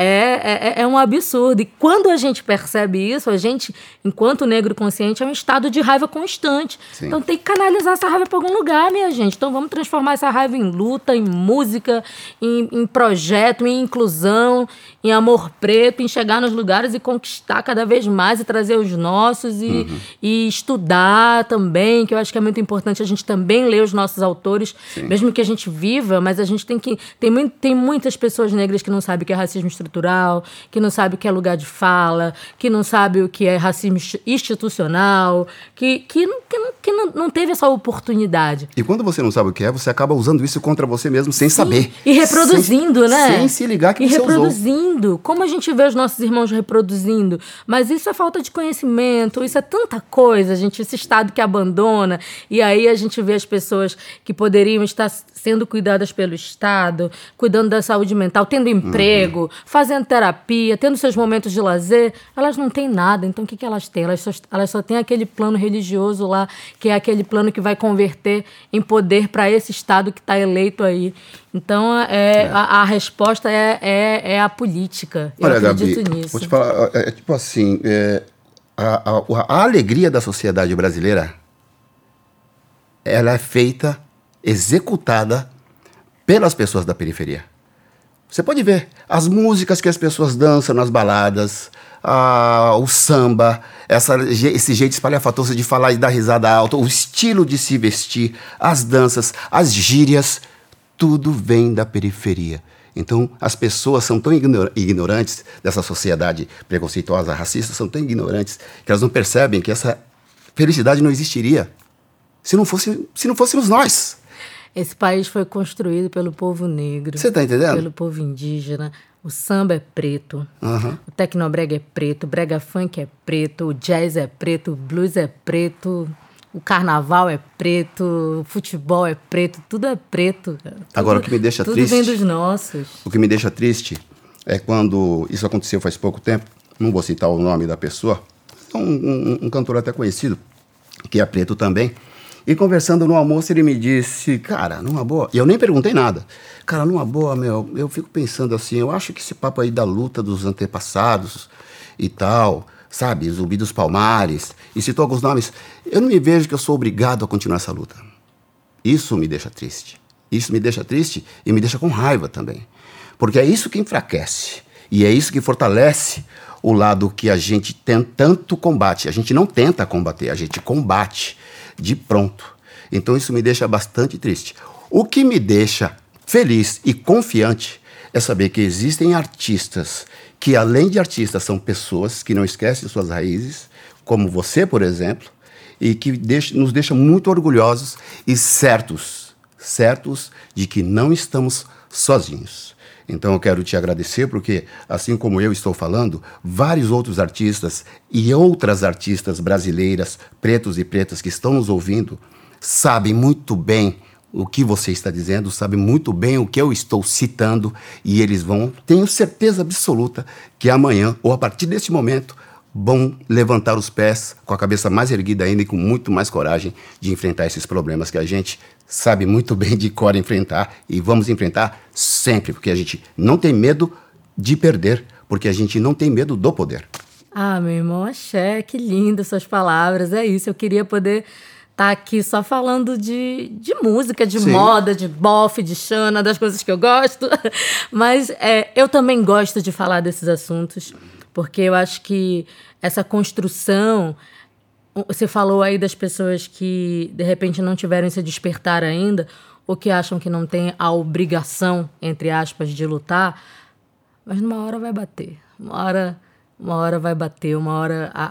é, é, é um absurdo. E quando a gente percebe isso, a gente, enquanto negro consciente, é um estado de raiva constante. Sim. Então tem que canalizar essa raiva para algum lugar, minha gente. Então vamos transformar essa raiva em luta, em música, em, em projeto, em inclusão, em amor preto, em chegar nos lugares e conquistar cada vez mais e trazer os nossos e, e estudar também, que eu acho que é muito importante a gente também ler os nossos autores, mesmo que a gente viva, mas a gente tem que. Tem, tem muitas pessoas negras que não sabem o que é racismo estrutural, que não sabem o que é lugar de fala, que não sabem o que é racismo insti- institucional, que, que, que, não, que não, não teve essa oportunidade. E quando você não sabe o que é, você acaba usando isso contra você mesmo sem saber. E reproduzindo, Sem- né? Sem se ligar que e você usou. reproduzindo. Como a gente vê os nossos irmãos reproduzindo. Mas isso é falta de conhecimento, isso é tanta coisa, gente, esse estado que abandona. E aí a gente vê as pessoas que poderiam estar sendo cuidadas pelo Estado, cuidando da saúde mental, tendo emprego, Uhum. fazendo terapia, tendo seus momentos de lazer, elas não têm nada. Então o que, que elas têm? Elas só, elas só têm aquele plano religioso lá, que é aquele plano que vai converter em poder para esse Estado que está eleito aí. Então é, A, a resposta é, é, é a política. Eu Olha, Gabi, acredito nisso. vou te falar, é, é tipo assim, é, a, a- a alegria da sociedade brasileira, ela é feita, executada pelas pessoas da periferia. Você pode ver as músicas que as pessoas dançam nas baladas, a- o samba, essa, esse jeito espalhafatoso de falar e dar risada alta, o estilo de se vestir, as danças, as gírias, tudo vem da periferia. Então, as pessoas são tão ignor- ignorantes dessa sociedade preconceituosa, racista, são tão ignorantes que elas não percebem que essa felicidade não existiria se não, fosse, se não fôssemos nós. Esse país foi construído pelo povo negro. Você tá entendendo? Pelo povo indígena. O samba é preto. Aham. O tecnobrega é preto. O brega funk é preto. O jazz é preto. O blues é preto. O carnaval é preto. O futebol é preto. Tudo é preto. Tudo- Agora, o que me deixa tudo triste- vem dos nossos. O que me deixa triste é quando isso aconteceu faz pouco tempo, não vou citar o nome da pessoa, um, um- um cantor até conhecido, que é preto também, e conversando no almoço ele me disse, cara, numa boa, e eu nem perguntei nada, cara, numa boa, meu, eu fico pensando assim, eu acho que esse papo aí da luta dos antepassados e tal, sabe, Zumbi dos Palmares, e citou alguns nomes, eu não me vejo que eu sou obrigado a continuar essa luta. Isso me deixa triste. Isso me deixa triste e me deixa com raiva também. Porque é isso que enfraquece. E é isso que fortalece o lado que a gente tem tanto combate. A gente não tenta combater, a gente combate de pronto. Então isso me deixa bastante triste. O que me deixa feliz e confiante é saber que existem artistas que, além de artistas, são pessoas que não esquecem suas raízes, como você, por exemplo, e que deixa- nos deixa muito orgulhosos e certos, certos de que não estamos sozinhos. Então eu quero te agradecer porque, assim como eu estou falando, vários outros artistas e outras artistas brasileiras, pretos e pretas que estão nos ouvindo, sabem muito bem o que você está dizendo, sabem muito bem o que eu estou citando e eles vão, tenho certeza absoluta, que amanhã ou a partir desse momento vão levantar os pés com a cabeça mais erguida ainda e com muito mais coragem de enfrentar esses problemas que a gente sabe muito bem de cor enfrentar e vamos enfrentar sempre, porque a gente não tem medo de perder, porque a gente não tem medo do poder. Ah, meu irmão, axé, que lindo suas palavras. É isso, eu queria poder estar aqui só falando de, de música, de Sim. moda, de bofe, de chana, das coisas que eu gosto. Mas é, eu também gosto de falar desses assuntos, porque eu acho que essa construção você falou aí das pessoas que de repente não tiveram esse despertar ainda, ou que acham que não tem a obrigação, entre aspas, de lutar, mas numa hora vai bater. Uma hora uma hora vai bater, uma hora a,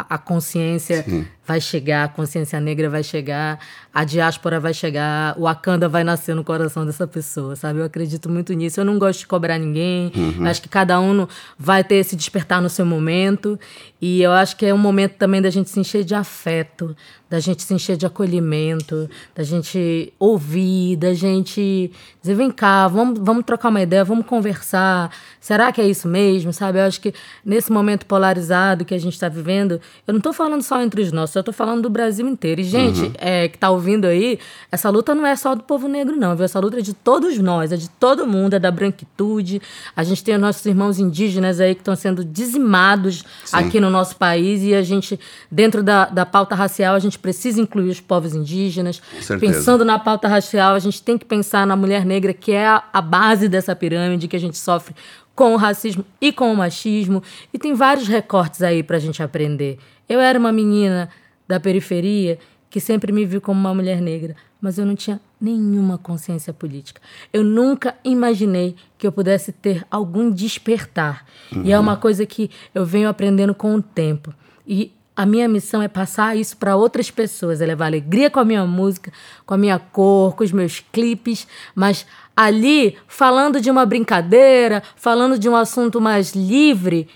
a, a consciência Sim. Vai chegar, a consciência negra vai chegar, a diáspora vai chegar, o Wakanda vai nascer no coração dessa pessoa, sabe? Eu acredito muito nisso. Eu não gosto de cobrar ninguém, uhum. acho que cada um vai ter esse despertar no seu momento, e eu acho que é um momento também da gente se encher de afeto, da gente se encher de acolhimento, da gente ouvir, da gente dizer, vem cá, vamos, vamos trocar uma ideia, vamos conversar. Será que é isso mesmo, sabe? Eu acho que nesse momento polarizado que a gente está vivendo, eu não estou falando só entre os nossos, eu estou falando do Brasil inteiro. E, gente, uhum. é, que está ouvindo aí, essa luta não é só do povo negro, não, viu? Essa luta é de todos nós, é de todo mundo, é da branquitude. A gente tem os nossos irmãos indígenas aí que estão sendo dizimados Sim. aqui no nosso país e a gente, dentro da, da pauta racial, a gente precisa incluir os povos indígenas. Pensando na pauta racial, a gente tem que pensar na mulher negra, que é a, a base dessa pirâmide que a gente sofre com o racismo e com o machismo. E tem vários recortes aí para a gente aprender. Eu era uma menina da periferia que sempre me viu como uma mulher negra, mas eu não tinha nenhuma consciência política. Eu nunca imaginei que eu pudesse ter algum despertar. Uhum. E é uma coisa que eu venho aprendendo com o tempo. E a minha missão é passar isso para outras pessoas, é levar alegria com a minha música, com a minha cor, com os meus clipes, mas ali falando de uma brincadeira, falando de um assunto mais livre,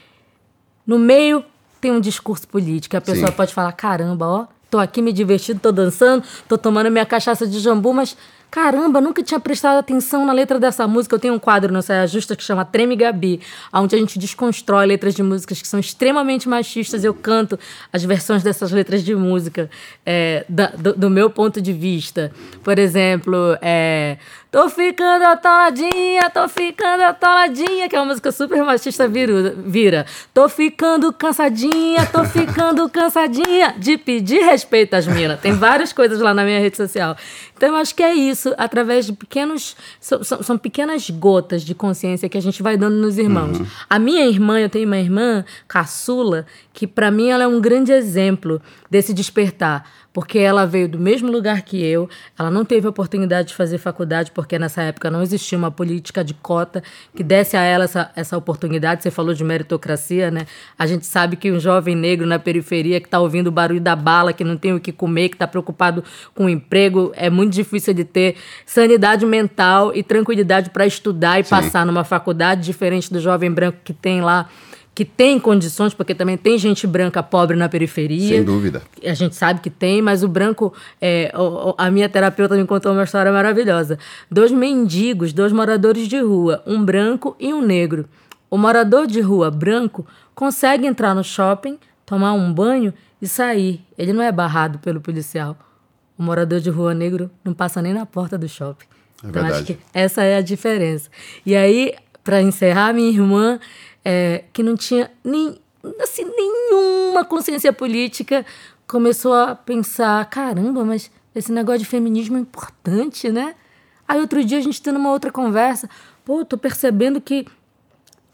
no meio tem um discurso político. A pessoa Sim. pode falar: caramba, ó, tô aqui me divertindo, tô dançando, tô tomando minha cachaça de jambu, mas Caramba, nunca tinha prestado atenção na letra dessa música. Eu tenho um quadro no Saia Justa que chama Treme Gabi, onde a gente desconstrói letras de músicas que são extremamente machistas. Eu canto as versões dessas letras de música é, da, do, do, meu ponto de vista. Por exemplo, é, Tô ficando atoladinha, tô ficando atoladinha, que é uma música super machista vira, vira. Tô ficando cansadinha, tô ficando cansadinha de pedir respeito às minas. Tem várias coisas lá na minha rede social. Então, eu acho que é isso, através de pequenos. São, são pequenas gotas de consciência que a gente vai dando nos irmãos. Uhum. A minha irmã, eu tenho uma irmã, caçula, que para mim ela é um grande exemplo desse despertar porque ela veio do mesmo lugar que eu, ela não teve oportunidade de fazer faculdade, porque nessa época não existia uma política de cota que desse a ela essa, essa oportunidade. Você falou de meritocracia, né? A gente sabe que um jovem negro na periferia que está ouvindo o barulho da bala, que não tem o que comer, que está preocupado com o emprego, é muito difícil de ter sanidade mental e tranquilidade para estudar e Sim. passar numa faculdade, diferente do jovem branco que tem lá que tem condições, porque também tem gente branca pobre na periferia. Sem dúvida. A gente sabe que tem, mas o branco. É, a minha terapeuta me contou uma história maravilhosa. Dois mendigos, dois moradores de rua, um branco e um negro. O morador de rua branco consegue entrar no shopping, tomar um banho e sair. Ele não é barrado pelo policial. O morador de rua negro não passa nem na porta do shopping. É então, verdade. acho que essa é a diferença. E aí, para encerrar, minha irmã é, que não tinha nem, assim, nenhuma consciência política, começou a pensar: caramba, mas esse negócio de feminismo é importante, né? Aí outro dia a gente tendo uma outra conversa, pô, tô percebendo que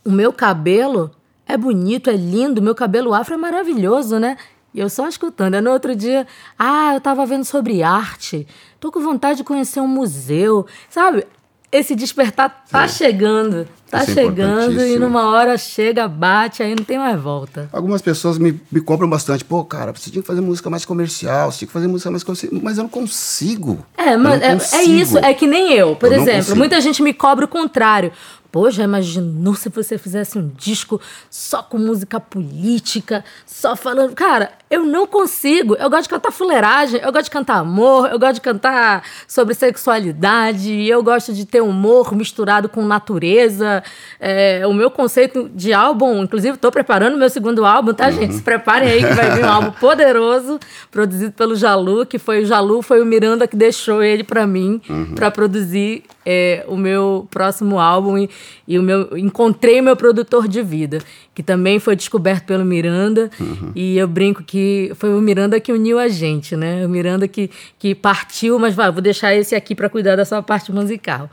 o meu cabelo é bonito, é lindo, meu cabelo afro é maravilhoso, né? E eu só escutando. Aí no outro dia, ah, eu tava vendo sobre arte, tô com vontade de conhecer um museu, sabe? Esse despertar tá Sim. chegando. Tá Isso é chegando é e numa hora chega, bate, aí não tem mais volta. Algumas pessoas me, me cobram bastante. Pô, cara, você tinha que fazer música mais comercial, você tinha que fazer música mais comercial. Mas eu não consigo. É, mas é, é, isso, é que nem eu. Por eu exemplo, muita gente me cobra o contrário. Pô, já imaginou se você fizesse um disco só com música política, só falando. Cara, eu não consigo. Eu gosto de cantar fuleiragem, eu gosto de cantar amor, eu gosto de cantar sobre sexualidade, eu gosto de ter humor misturado com natureza. É, o meu conceito de álbum, inclusive, estou preparando meu segundo álbum, tá, uhum. gente? Se preparem aí que vai vir um álbum poderoso, produzido pelo Jalu, que foi o Jalu, foi o Miranda que deixou ele para mim, uhum. para produzir é, o meu próximo álbum e, e, o meu encontrei o meu produtor de vida, que também foi descoberto pelo Miranda. Uhum. E eu brinco que foi o Miranda que uniu a gente, né? O Miranda que, que partiu, mas vai, vou deixar esse aqui para cuidar da sua parte musical.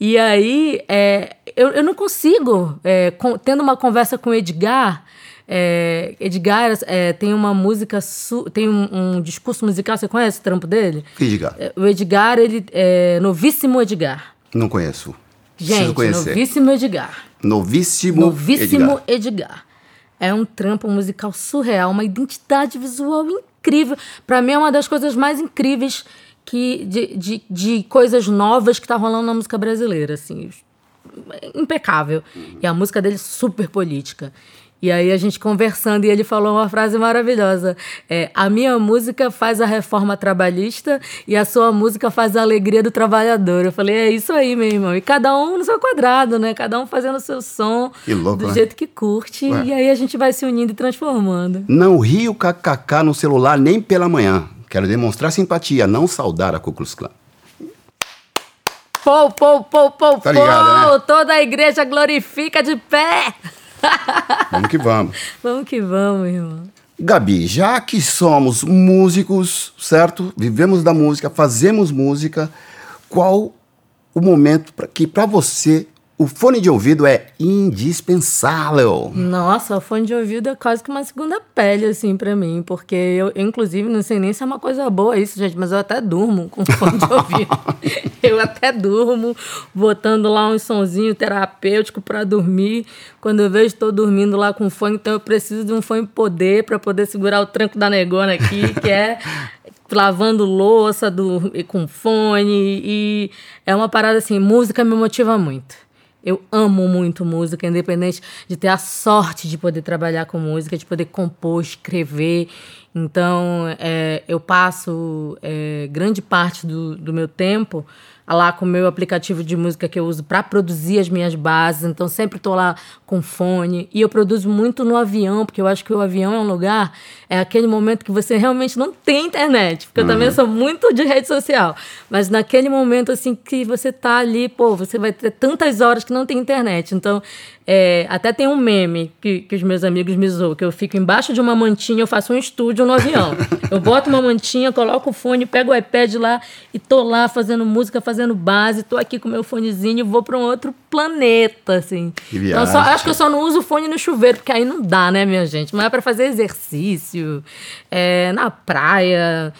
E aí, é, eu, eu não consigo, é, com, tendo uma conversa com o Edgar, É, Edgar é, tem uma música, su, tem um, um, discurso musical, você conhece o trampo dele? Edgar. É, o Edgar, ele é novíssimo Edgar. Não conheço. Gente, novíssimo Edgar. Novíssimo, novíssimo Edgar. Edgar. É um trampo musical surreal, uma identidade visual incrível. Para mim é uma das coisas mais incríveis que de, de, de coisas novas que tá rolando na música brasileira, assim. Impecável. E a música dele é super política. E aí a gente conversando e ele falou uma frase maravilhosa. É, a minha música faz a reforma trabalhista e a sua música faz a alegria do trabalhador. Eu falei, é isso aí, meu irmão. E cada um no seu quadrado, né? Cada um fazendo o seu som louco, do né? jeito que curte. Ué. E aí a gente vai se unindo e transformando. Não rio kkk no celular nem pela manhã. Quero demonstrar simpatia, não saudar a Ku Klux Klan. Pô, pô, pô, pô, tá ligado, pô, né? toda a igreja glorifica de pé. Vamos que vamos. vamos que vamos, irmão. Gabi, já que somos músicos, certo? Vivemos da música, fazemos música, qual o momento pra, que para você o fone de ouvido é indispensável. Nossa, o fone de ouvido é quase que uma segunda pele, assim, para mim. Porque eu, eu, inclusive, não sei nem se é uma coisa boa isso, gente, mas eu até durmo com fone de ouvido. eu até durmo, botando lá um sonzinho terapêutico para dormir. Quando eu vejo estou dormindo lá com fone, então eu preciso de um fone poder para poder segurar o tranco da negona aqui, que é lavando louça do, com fone. E é uma parada assim, música me motiva muito. Eu amo muito música, independente de ter a sorte de poder trabalhar com música, de poder compor, escrever. Então, é, eu passo é, grande parte do, do meu tempo lá com o meu aplicativo de música que eu uso para produzir as minhas bases. Então, sempre estou lá com fone. E eu produzo muito no avião, porque eu acho que o avião é um lugar, é aquele momento que você realmente não tem internet. Porque uhum. eu também sou muito de rede social. Mas naquele momento, assim, que você tá ali, pô, você vai ter tantas horas que não tem internet. Então, é, até tem um meme que, que os meus amigos me zoam, que eu fico embaixo de uma mantinha, eu faço um estúdio no avião. eu boto uma mantinha, coloco o fone, pego o iPad lá e tô lá fazendo música, fazendo base, tô aqui com meu fonezinho, vou para um outro planeta, assim. Que viagem. Então, só, acho que eu só não uso fone no chuveiro, porque aí não dá, né, minha gente? Mas é para fazer exercício, é, na praia,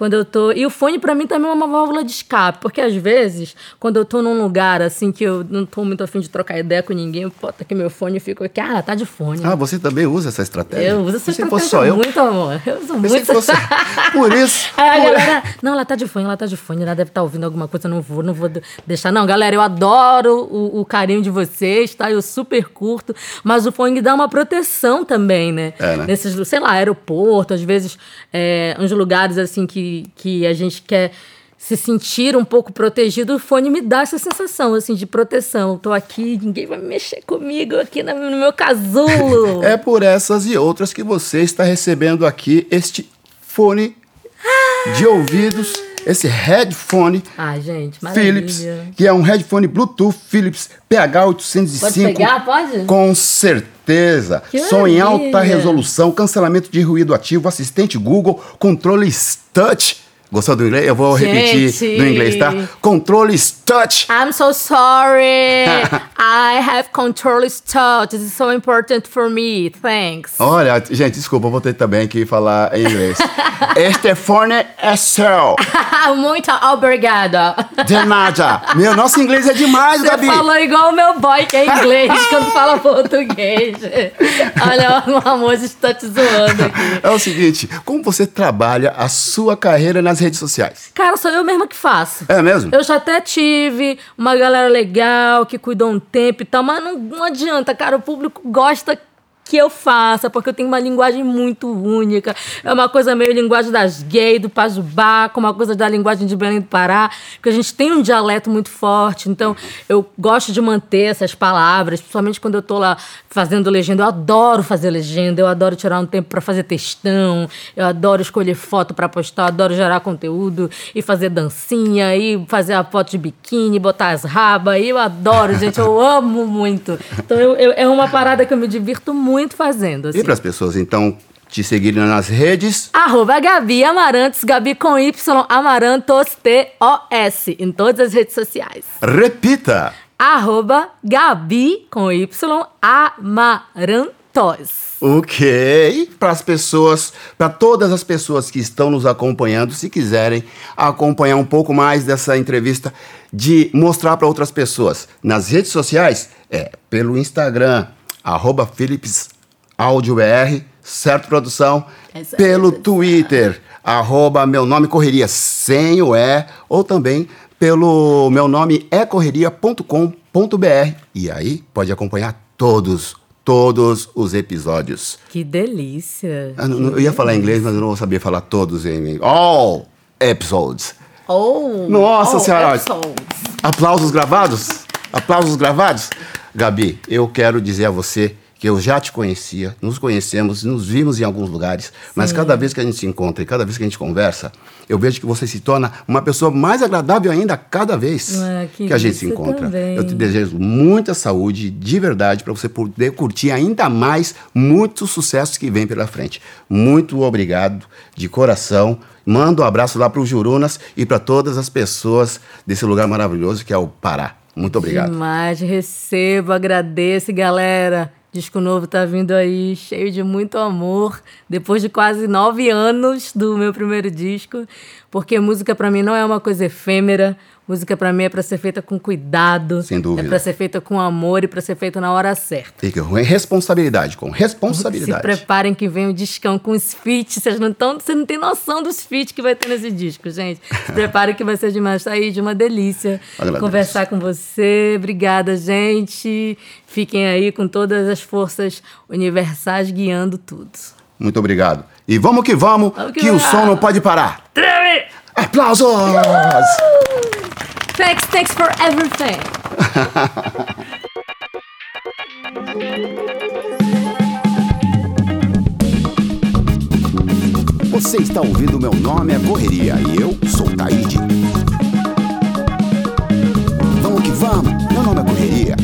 quando eu tô. E o fone para mim também é uma válvula de escape, porque às vezes, quando eu tô num lugar assim que eu não tô muito afim de trocar ideia com ninguém, eu boto aqui meu fone e fico aqui, ah, tá de fone. Ah, você também usa essa estratégia? Eu uso essa estratégia fosse só eu. muito, amor. Eu uso muito. Fosse... Por isso. Aí a galera, não, ela tá de fone, ela tá de fone, ela deve estar tá ouvindo alguma coisa, não vou, não vou deixar. Não, galera, eu adoro o, o carinho de vocês, tá? Eu super curto, mas o fone dá uma proteção também, né? É, né? Nesses, sei lá, aeroporto, às vezes, é, uns lugares assim que, que a gente quer se sentir um pouco protegido, o fone me dá essa sensação assim de proteção. Estou aqui, ninguém vai mexer comigo aqui no meu casulo. é por essas e outras que você está recebendo aqui este fone de ouvidos, esse headphone ah, gente, Philips, que é um headphone Bluetooth Philips PH805. Pode pegar, pode? Com certeza. Que Som em maravilha. alta resolução, cancelamento de ruído ativo, assistente Google, controles touch Gostou do inglês? Eu vou Gente. repetir no inglês, tá? Controles touch. I'm so sorry. I have controls touch. This is so important for me. Thanks. Olha, gente, desculpa, vou ter também que falar em inglês. este fone é seu. Muito obrigada. De nada. Meu, nosso inglês é demais, Você Gabi. falou igual o meu boy que é inglês quando fala português. Olha, o amor está te zoando aqui. É o seguinte, como você trabalha a sua carreira nas redes sociais? Cara, sou eu mesma que faço. É mesmo? Eu já até tive uma galera legal que cuidou um tempo e tal, mas não, não adianta, cara. O público gosta que eu faça, porque eu tenho uma linguagem muito única. É uma coisa meio linguagem das gays, do Pajubá, com uma coisa da linguagem de Belém do Pará, porque a gente tem um dialeto muito forte. Então, eu gosto de manter essas palavras, principalmente quando eu tô lá fazendo legenda. Eu adoro fazer legenda, eu adoro tirar um tempo para fazer textão, eu adoro escolher foto para postar, eu adoro gerar conteúdo e fazer dancinha, e fazer a foto de biquíni, botar as rabas. Eu adoro, gente, eu amo muito. Então, eu, eu, é uma parada que eu me divirto muito muito fazendo. Assim. E para as pessoas, então, te seguirem nas redes? Arroba Gabi Amarantos, Gabi com Y, Amarantos, T-O-S, em todas as redes sociais. Repita! Arroba Gabi com Y, Amarantos. Ok, para as pessoas, para todas as pessoas que estão nos acompanhando, se quiserem acompanhar um pouco mais dessa entrevista, de mostrar para outras pessoas nas redes sociais, é pelo Instagram, arroba PhilipsAudioBR, certo, produção? É isso aí, pelo produção. Twitter, arroba meu nome correria sem o E, ou também pelo meu nome é correria.com.br. E aí pode acompanhar todos, todos os episódios. Que delícia. Ah, não- não- eu ia falar inglês, mas eu não vou saber falar todos em inglês. All episodes. Oh, Nossa oh, Senhora. episodes. Aplausos gravados? Aplausos gravados? Gabi, eu quero dizer a você que eu já te conhecia, nos conhecemos, nos vimos em alguns lugares, mas cada vez que a gente se encontra e cada vez que a gente conversa, eu vejo que você se torna uma pessoa mais agradável ainda cada vez Ah, que a gente se encontra. também. Eu te desejo muita saúde, de verdade, para você poder curtir ainda mais muitos sucessos que vem pela frente. Muito obrigado, de coração. Manda um abraço lá para os Jurunas e para todas as pessoas desse lugar maravilhoso que é o Pará. Muito obrigado. Demais, recebo, agradeço, galera. Disco novo tá vindo aí, cheio de muito amor. Depois de quase nove anos do meu primeiro disco, porque música pra mim não é uma coisa efêmera. Música pra mim é pra ser feita com cuidado. Sem dúvida. É pra ser feita com amor e pra ser feita na hora certa. E com responsabilidade, com Se responsabilidade. preparem que vem o discão com os feats. Vocês não tão, você não tem noção dos feats que vai ter nesse disco, gente. Se preparem que vai ser demais. Tá aí de uma delícia conversar com você. Obrigada, gente. Fiquem aí com todas as forças universais guiando tudo. Muito obrigado. E vamos que vamos, vamos que, que o som não pode parar. Treme! Aplausos! Thanks, thanks for everything. Você está ouvindo Meu Nome é Correria e eu sou Taíde. Vamos que vamos, meu nome é Correria.